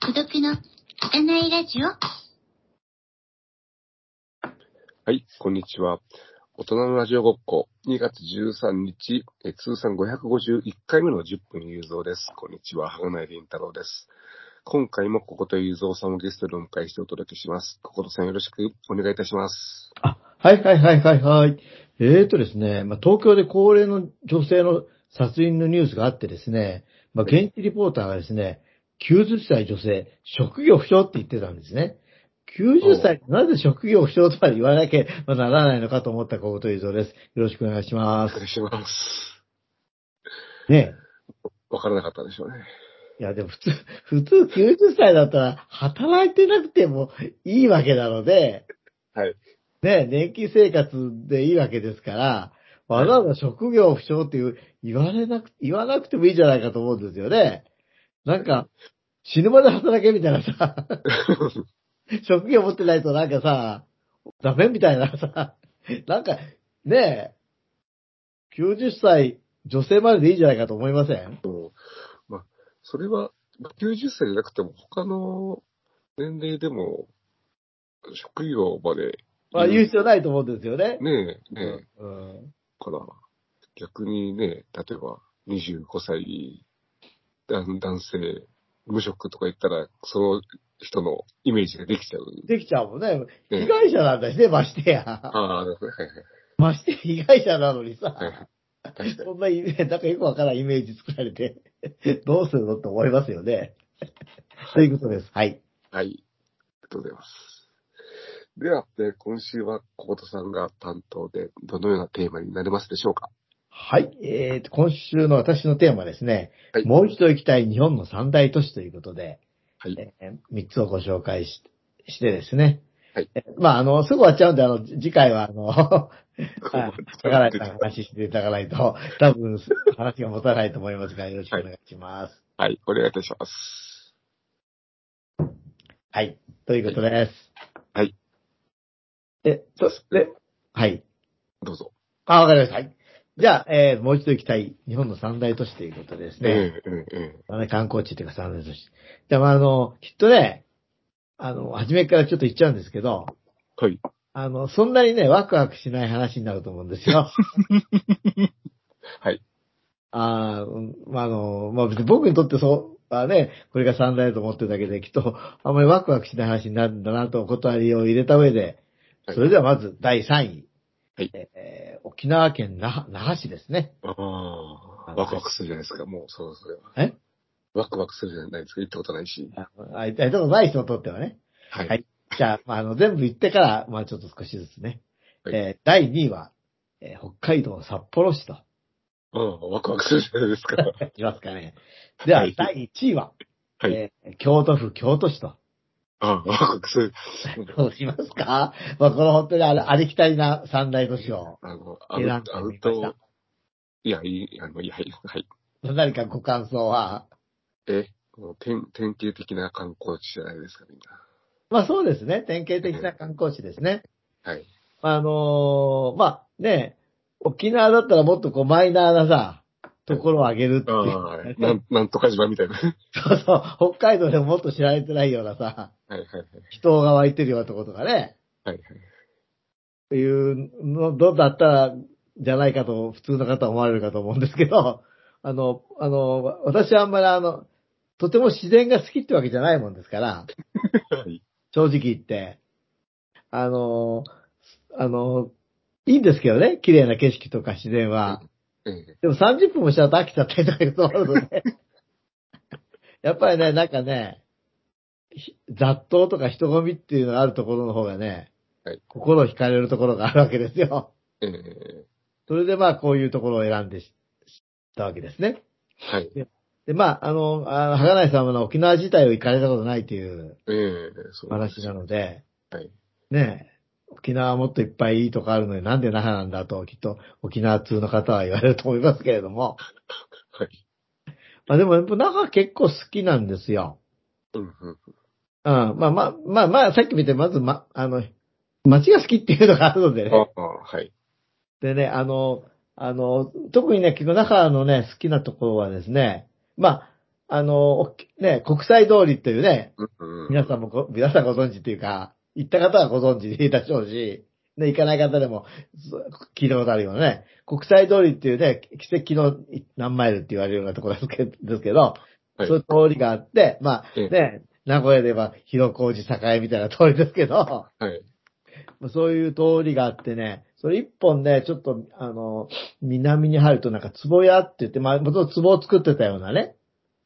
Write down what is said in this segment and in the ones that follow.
孤独の汚いラジオはい、こんにちは。大人のラジオごっこ、2月13日、え通算551回目の10分有造です。こんにちは、はがないりんたろうです。今回もここと有造さんをゲストでお迎えしてお届けします。こことさんよろしくお願いいたします。あ、はいはいはいはいはい。えーとですね、まあ、東京で高齢の女性の殺人のニュースがあってですね、まあ、現地リポーターがですね、90歳女性、職業不詳って言ってたんですね。90歳、なぜ職業不詳とは言わなきゃならないのかと思ったこと映像です。よろしくお願いします。お願いします。ねわからなかったでしょうね。いや、でも普通、普通90歳だったら働いてなくてもいいわけなので、はい。ね、年金生活でいいわけですから、わざわざ職業不詳っていう、言われなく、言わなくてもいいんじゃないかと思うんですよね。なんか、死ぬまで働けみたいなさ、職業持ってないとなんかさ、ダメみたいなさ、なんか、ねえ、90歳、女性まででいいんじゃないかと思いません？まあ、それは、まあ90歳じゃなくても、他の年齢でも、職業まで、まあ言う必要ないと思うんですよね。ねえ、ねえ、うんから、逆にね、例えば25歳男男性、無職とか言ったら、その人のイメージができちゃう。できちゃうもんね。ね被害者なんだしね、ましてや。ああ、なるほどはいましてや被害者なのにさ。はい。はい。確かに。そんな なんかよくわからんイメージ作られて、どうするのって思いますよね。ということです。はい。はい。ありがとうございます。では、えー今週は小本さんが担当で、どのようなテーマになりますでしょうか？はい。えーと、今週の私のテーマはですね、はいもう一度行きたい日本の三大都市ということで、はい。えー三つをご紹介ししてですね。はいえーまあ、あの、すぐ終わっちゃうんで、あの、次回は、あの、高梨さんの話していただかないと、多分、話が持たないと思いますが、よろしくお願いします。はい。お願いいたします。はい。ということです。はい。え、そで、はい。どうぞ。あ、わかりました。はい。じゃあ、えー、もう一度行きたい日本の三大都市ということでですね。えええええまあね観光地というか三大都市。でもあの、きっとね、あの、初めからちょっと言っちゃうんですけど、えはい。あの、そんなにね、ワクワクしない話になると思うんですよ。はい。あーうんまあ、あの、まあ、別に僕にとってそう、あね、これが三大だと思ってるだけで、きっと、あんまりワクワクしない話になるんだなとお断りを入れた上で、はいそれではまず第3位。はいえー沖縄県那覇市ですね。ああ、ワクワクするじゃないですか、もう、そう、それは。え？ワクワクするじゃないですか、行ったことないし。あ、あ行ったことない人にとってはね。はい。はいじゃあ、まあ、あの、全部言ってから、まあ、ちょっと少しずつね。はいえー第2位は、えー北海道札幌市と。ああ、ワクワクするじゃないですか。いきますかね。では、はい第1位は、はい。えー京都府京都市と。ああ、ワクワクする。どうしますか？まあ、この本当にあれありきたりな三大都市を。選んでみましたト、いや、いい、あの、いや、はい、はい。何かご感想は？え、もう典典型的な観光地じゃないですか、みんまあそうですね。典型的な観光地ですね。な。はい。あのーまあね、沖縄だったらもっとこうマイナーなさ、ところを挙げるっていう。ああ、なん、なんとか島みたいな。はいそうそう。北海道でももっと知られてないようなさ、はいはい。人が湧いてるようなところとかね。はいはい。っていうの、どうだったら、じゃないかと、普通の方は思われるかと思うんですけど、あの、あの、私はあんまりあの、とても自然が好きってわけじゃないもんですから、はい。正直言って。あの、あの、いいんですけどね、綺麗な景色とか自然は。ええ。でも30分もしちゃうと飽きちゃったりとかいうこともあるので。やっぱりね、なんかね、ひ雑踏とか人混みっていうのがあるところの方がね、はい心惹かれるところがあるわけですよ。ええ。それでまあこういうところを選んでししたわけですね。はい。で、まあ、あの、あの、はがないさんは沖縄自体を行かれたことないという話なので、はい。ねえ、沖縄はもっといっぱいいいとこあるのになんで那覇なんだと、きっと沖縄通の方は言われると思いますけれども。はい。まあでもやっぱ那覇結構好きなんですよ。うんうん。うん。まあまあ、まあまあ、さっき見て、まず、ま、あの、街が好きっていうのがあるのでね。ああ、はい。でね、あの、あの、特にね、結構那覇のね、好きなところはですね、まあ、あの、ね、国際通りっていうね、うんうん。皆さんもご、皆さんご存知っていうか、行った方はご存知でいたでしょうし、ね、行かない方でもそ聞いたことあるようなね、国際通りっていうね、奇跡の何マイルって言われるようなところですけど、はいそういう通りがあって、まあ、ええね、名古屋で言えば広小路栄みたいな通りですけど、はい。まあそういう通りがあってね、それ一本ね、ちょっと、あの、南に入るとなんか壺屋って言って、まあ、元々壺を作ってたようなね、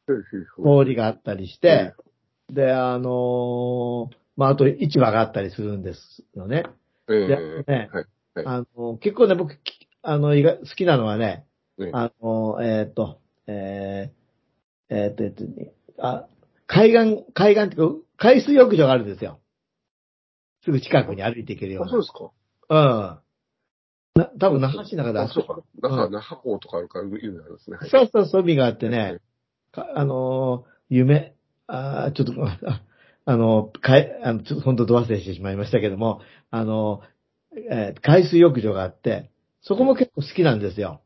ふうふうふう通りがあったりして、で、あのーまあ、あと市場があったりするんですよね。えねあの、結構ね、僕、きあの、好きなのはね、ええあの、えっ、と、えー、えっ、と、えっと、あ、海岸、海岸っていうか、海水浴場があるんですよ。すぐ近くに歩いていけるようあ、な。そうですか。うん。な、多分那覇市の中であ、そうか。那覇、うん那覇港とかあるから、いうのあるんですね。はい。そうそう、そう、海があってね、かあのー夢、あーちょっと、ああの、かい、あの、ちょっと本当ド忘れしてしまいましたけども、あの、えー海水浴場があって、そこも結構好きなんですよ。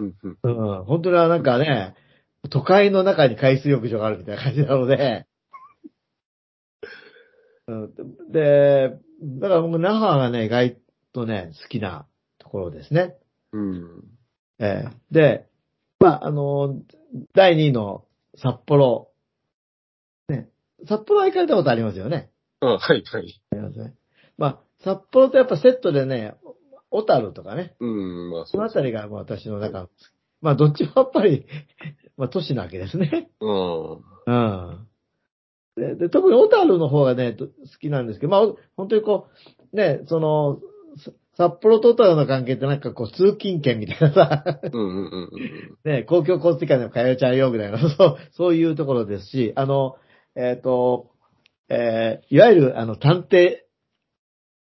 うんうん。うん、本当になんかね、都会の中に海水浴場があるみたいな感じなので、うん、で、だから僕、那覇がね、意外とね、好きなところですね。うん。ええで、まあ、あの、第2位の札幌。ね。札幌は行かれたことありますよね。あ、はい、はい。ありますね。まあ、札幌とやっぱセットでね、小樽とかね。うん、まあ、そ。のあたりがもう私の中の、まあ、どっちもやっぱり、まあ、都市なわけですね。うん。うん。で、で特に小樽の方がね、と好きなんですけど、まあ、本当にこう、ね、その、さ札幌と小樽の関係ってなんかこう、通勤券みたいなさ、うんうんうんうん。ね、公共交通機関でも通えちゃうよぐらいの、そう、そういうところですし、あの、えっ、と、えーいわゆる、あの、探偵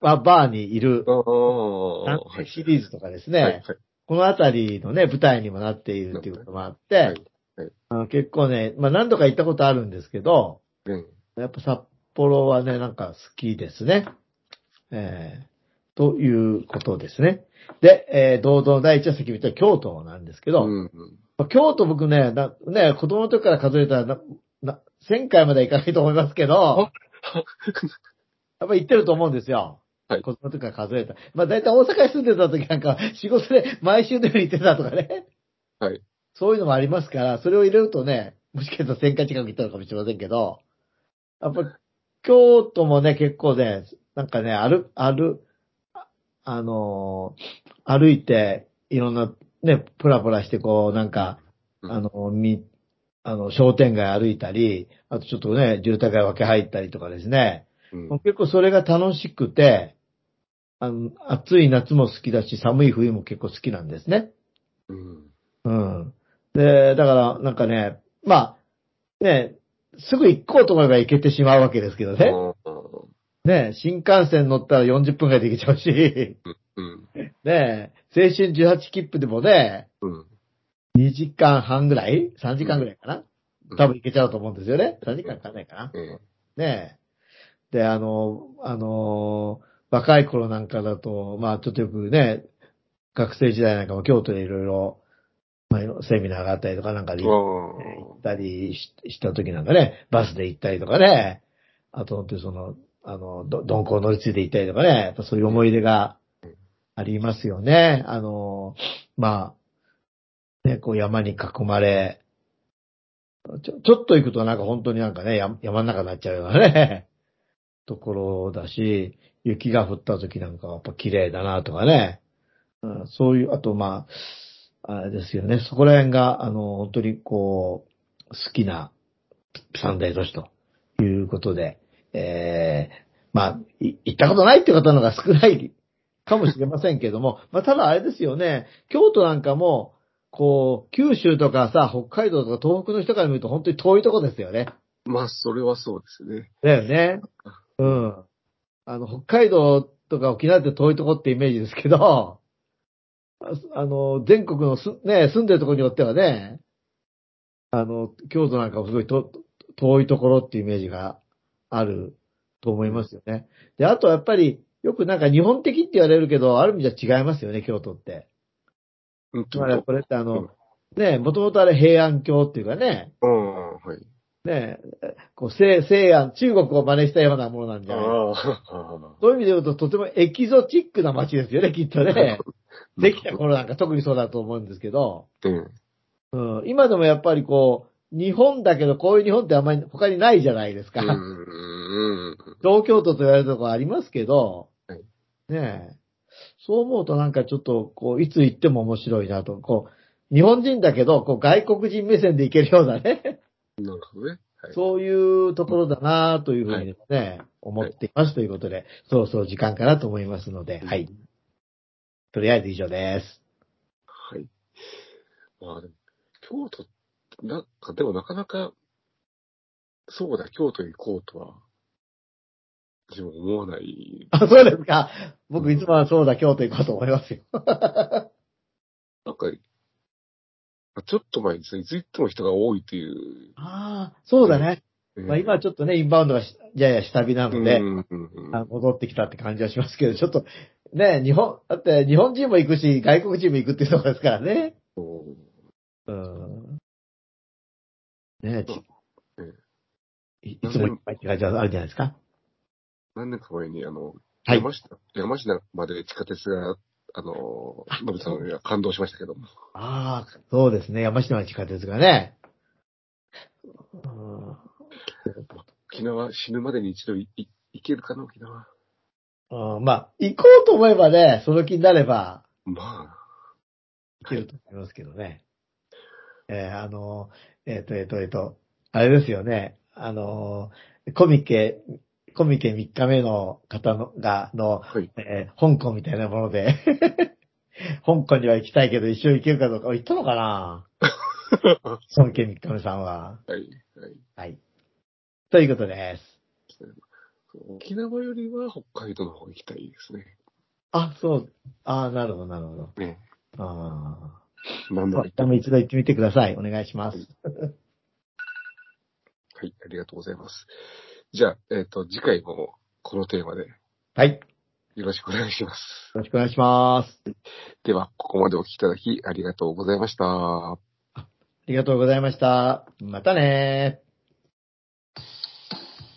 はバーにいる探はい。偵シリーズとかですね、はい、はい。このあたりのね、舞台にもなっているっていうこともあって、はいはいあの結構ね、まあ何度か行ったことあるんですけど、うん。やっぱ札幌はね、なんか好きですね。えーということですね。で、えー、堂々の第一は先ほど言った京都なんですけど、うんうん。まあ京都僕ね、なね、子供の時から数えたらな、な、1000回まではいかないと思いますけど、やっぱり行ってると思うんですよ。はい子供の時から数えた。まあ大体大阪に住んでた時なんか仕事で毎週のように行ってたとかね。はい。そういうのもありますから、それを入れるとね、もしかしたら1000回近く行ったのかもしれませんけど、やっぱり京都もね、結構ね、なんかね、歩、歩、ああのー歩いて、いろんな、ね、プラプラしてこう、なんか、うんあの、み、あの、商店街歩いたり、あとちょっとね、住宅街分け入ったりとかですね、うん。結構それが楽しくて、あの、暑い夏も好きだし、寒い冬も結構好きなんですね。うん。うん。で、だから、なんかね、まあ、ね、すぐ行こうと思えば行けてしまうわけですけどね。ね、新幹線乗ったら40分ぐらいで行けちゃうし、うん。ね、青春18切符でもね、うん。2時間半ぐらい ?3 時間ぐらいかな？多分行けちゃうと思うんですよね。3時間かかんないかなうん。ねえ。で、あの、あの、若い頃なんかだと、まあちょっとよくね、学生時代なんかも京都でいろいろ、まあ、セミナーがあったりとかなんかで行ったりしした時なんかね、バスで行ったりとかね、あと、その、あの、ど鈍行乗り継いで行ったりとかね、やっぱそういう思い出がありますよね。あの、まあ、ね、こう山に囲まれ、ちょ、ちょっと行くとなんか本当になんかね、山山の中になっちゃうようなね、ところだし、雪が降った時なんかはやっぱ綺麗だなとかね、うん、そういう、あとまあ、あれですよね、そこら辺が、あの、本当にこう、好きな三大都市ということで、ええまあ、い行ったことないって方の方が少ないかもしれませんけども、まあ、ただあれですよね、京都なんかも、こう、九州とかさ、北海道とか東北の人から見ると本当に遠いとこですよね。まあ、それはそうですね。だよね。うん。あの、北海道とか沖縄って遠いとこってイメージですけど、ああの、全国のす、ね、住んでるところによってはね、あの、京都なんかもすごいと遠いところっていうイメージがあると思いますよね。で、あとやっぱり、よくなんか日本的って言われるけど、ある意味じゃ違いますよね、京都って。うん、つまりこれってあうんの、ね、もともとあれ平安京っていうかね、うん、はい。ね、こう西西安、中国を真似したようなものなんじゃないそういう意味で言うととてもエキゾチックな街ですよね、きっとね。できた頃なんか特にそうだと思うんですけど、うん。うん、今でもやっぱりこう、日本だけどこういう日本ってあんまり他にないじゃないですか。東京都と言われるところありますけど、はいねえ。そう思うとなんかちょっと、こう、いつ行っても面白いなと、こう、日本人だけど、こう、外国人目線で行けるようなね、なるほどね。はい。そういうところだなというふうにですね、思っていますということで、そろそろ時間かなと思いますので、はい。。とりあえず以上です。はい。まあ京都、なんか、でもなかなか、そうだ、京都行こうとは、自分思わない。あ、そうですか。僕いつもはそうだ、京都行こうと思いますよ。なんか、ちょっと前にですね、いつ行っても人が多いという。ああ、そうだね。まあ今はちょっとね、インバウンドがしやや下火なので、うんうんうんあ戻ってきたって感じはしますけど、ちょっと、ね、日本、だって日本人も行くし、外国人も行くっていうところですからね。そううん。ねちうんいいつもいっぱいって感じはあるじゃないですか？何年か前に、あの、はい山下、山下まで地下鉄が、あの、伸びたのには感動しましたけども。ああ、そうですね。山下の地下鉄がね。うん沖縄死ぬまでに一度いい行けるかな、沖縄。うんまあ、行こうと思えばね、その気になれば、まあ、いけると思いますけどね。えーあの、えっ、と、えっ、と、えっ、と、あれですよね。あの、コミケ、コミケ3日目の方のが、の、はい。えー香港みたいなもので、香港には行きたいけど一緒に行けるかどうか、行ったのかな？孫家3日目さんは。はい。はい。はい。ということです。沖縄よりは北海道の方行きたいですね。あ、そう。あなるほど、なるほど。ね。あ何度も行ってあ。も一度行ってみてください。お願いします。はい、ありがとうございます。じゃあ、えっ、と、次回もこのテーマではい。よよろしくお願いします。ろしくお願いします。では、ここまでお聞きいただきありがとうございました。ありがとうございました。またね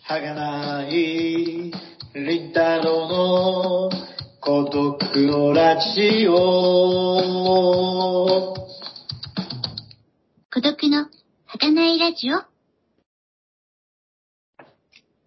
儚いリンタロウの孤独のラジオ。孤独の儚いラジオ。